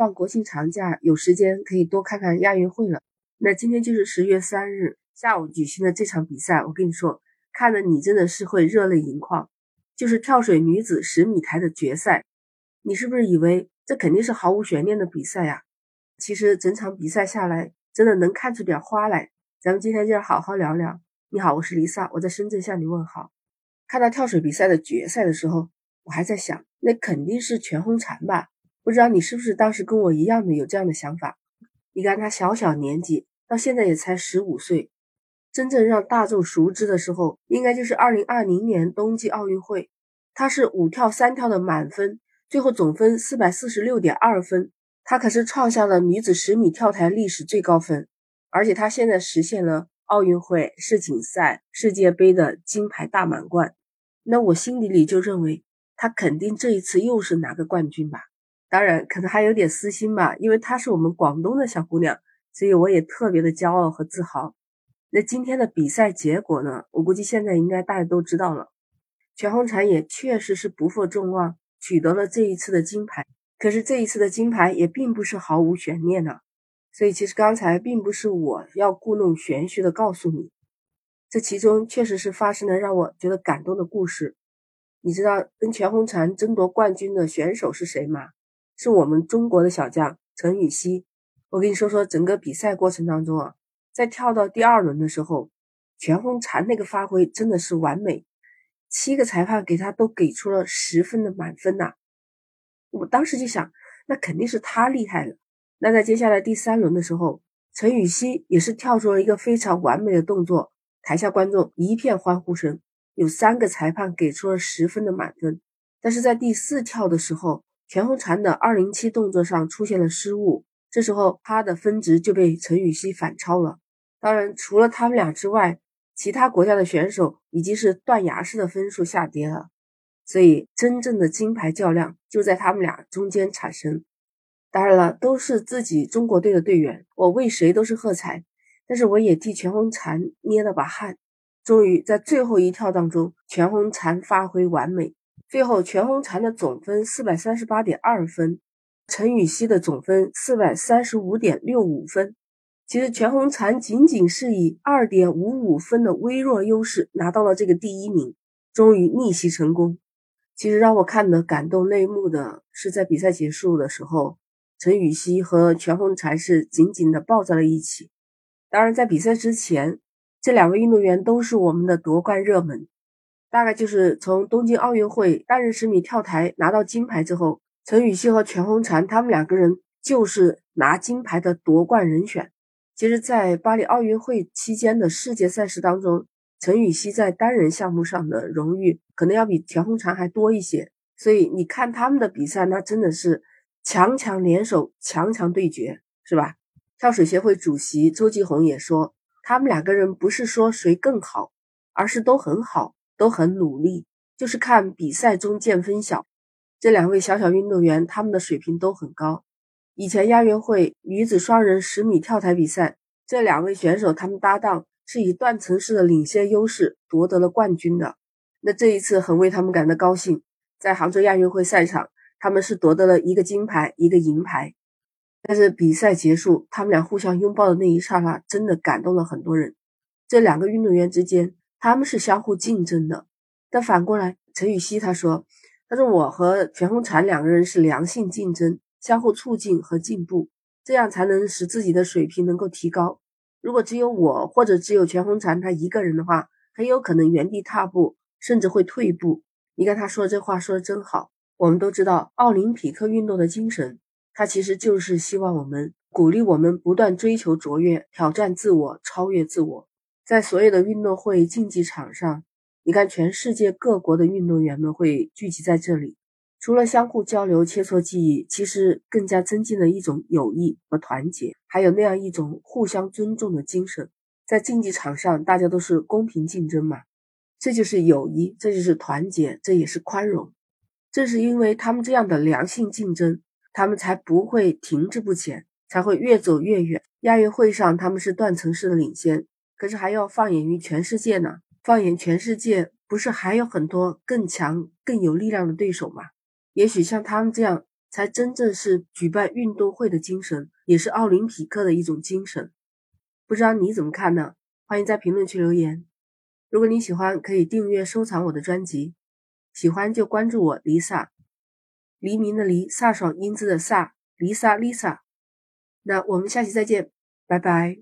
放国庆长假，有时间可以多看看亚运会了。那今天就是十月三日下午举行的这场比赛，我跟你说，看的你真的是会热泪盈眶。就是跳水女子十米台的决赛，你是不是以为这肯定是毫无悬念的比赛呀？其实整场比赛下来，真的能看出点花来。咱们今天就要好好聊聊。你好，我是丽萨，我在深圳向你问好。看到跳水比赛的决赛的时候，我还在想，那肯定是全红婵吧？不知道你是不是当时跟我一样的有这样的想法？你看她小小年纪，到现在也才十五岁，真正让大众熟知的时候，应该就是二零二零年冬季奥运会。她是五跳三跳的满分，最后总分四百四十六点二分，她可是创下了女子十米跳台历史最高分，而且她现在实现了。奥运会、世锦赛、世界杯的金牌大满贯，那我心底里就认为她肯定这一次又是拿个冠军吧。当然，可能还有点私心吧，因为她是我们广东的小姑娘，所以我也特别的骄傲和自豪。那今天的比赛结果呢？我估计现在应该大家都知道了，全红婵也确实是不负众望，取得了这一次的金牌。可是这一次的金牌也并不是毫无悬念的。所以，其实刚才并不是我要故弄玄虚的告诉你，这其中确实是发生了让我觉得感动的故事。你知道跟全红婵争夺冠军的选手是谁吗？是我们中国的小将陈芋汐。我跟你说说整个比赛过程当中啊，在跳到第二轮的时候，全红婵那个发挥真的是完美，七个裁判给他都给出了十分的满分呐。我当时就想，那肯定是他厉害了。那在接下来第三轮的时候，陈芋汐也是跳出了一个非常完美的动作，台下观众一片欢呼声，有三个裁判给出了十分的满分。但是在第四跳的时候，全红婵的二零七动作上出现了失误，这时候她的分值就被陈芋汐反超了。当然，除了他们俩之外，其他国家的选手已经是断崖式的分数下跌了，所以真正的金牌较量就在他们俩中间产生。当然了，都是自己中国队的队员，我为谁都是喝彩。但是我也替全红婵捏了把汗。终于在最后一跳当中，全红婵发挥完美。最后，全红婵的总分四百三十八点二分，陈芋汐的总分四百三十五点六五分。其实全红婵仅仅是以二点五五分的微弱优势拿到了这个第一名，终于逆袭成功。其实让我看的感动泪目的是在比赛结束的时候。陈芋汐和全红婵是紧紧的抱在了一起。当然，在比赛之前，这两位运动员都是我们的夺冠热门。大概就是从东京奥运会单人十米跳台拿到金牌之后，陈芋汐和全红婵他们两个人就是拿金牌的夺冠人选。其实，在巴黎奥运会期间的世界赛事当中，陈芋汐在单人项目上的荣誉可能要比全红婵还多一些。所以，你看他们的比赛，那真的是。强强联手，强强对决，是吧？跳水协会主席周继红也说，他们两个人不是说谁更好，而是都很好，都很努力，就是看比赛中见分晓。这两位小小运动员，他们的水平都很高。以前亚运会女子双人十米跳台比赛，这两位选手他们搭档是以断层式的领先优势夺得了冠军的。那这一次很为他们感到高兴，在杭州亚运会赛场。他们是夺得了一个金牌，一个银牌，但是比赛结束，他们俩互相拥抱的那一刹那，真的感动了很多人。这两个运动员之间，他们是相互竞争的。但反过来，陈芋汐她说：“她说我和全红婵两个人是良性竞争，相互促进和进步，这样才能使自己的水平能够提高。如果只有我或者只有全红婵她一个人的话，很有可能原地踏步，甚至会退步。你看她说这话说的真好。”我们都知道奥林匹克运动的精神，它其实就是希望我们鼓励我们不断追求卓越、挑战自我、超越自我。在所有的运动会竞技场上，你看全世界各国的运动员们会聚集在这里，除了相互交流、切磋技艺，其实更加增进了一种友谊和团结，还有那样一种互相尊重的精神。在竞技场上，大家都是公平竞争嘛，这就是友谊，这就是团结，这也是宽容。正是因为他们这样的良性竞争，他们才不会停滞不前，才会越走越远。亚运会上他们是断层式的领先，可是还要放眼于全世界呢？放眼全世界，不是还有很多更强、更有力量的对手吗？也许像他们这样才真正是举办运动会的精神，也是奥林匹克的一种精神。不知道你怎么看呢？欢迎在评论区留言。如果你喜欢，可以订阅收藏我的专辑。喜欢就关注我，，Lisa，，黎明的黎，飒爽英姿的飒，，Lisa Lisa。那我们下期再见，拜拜。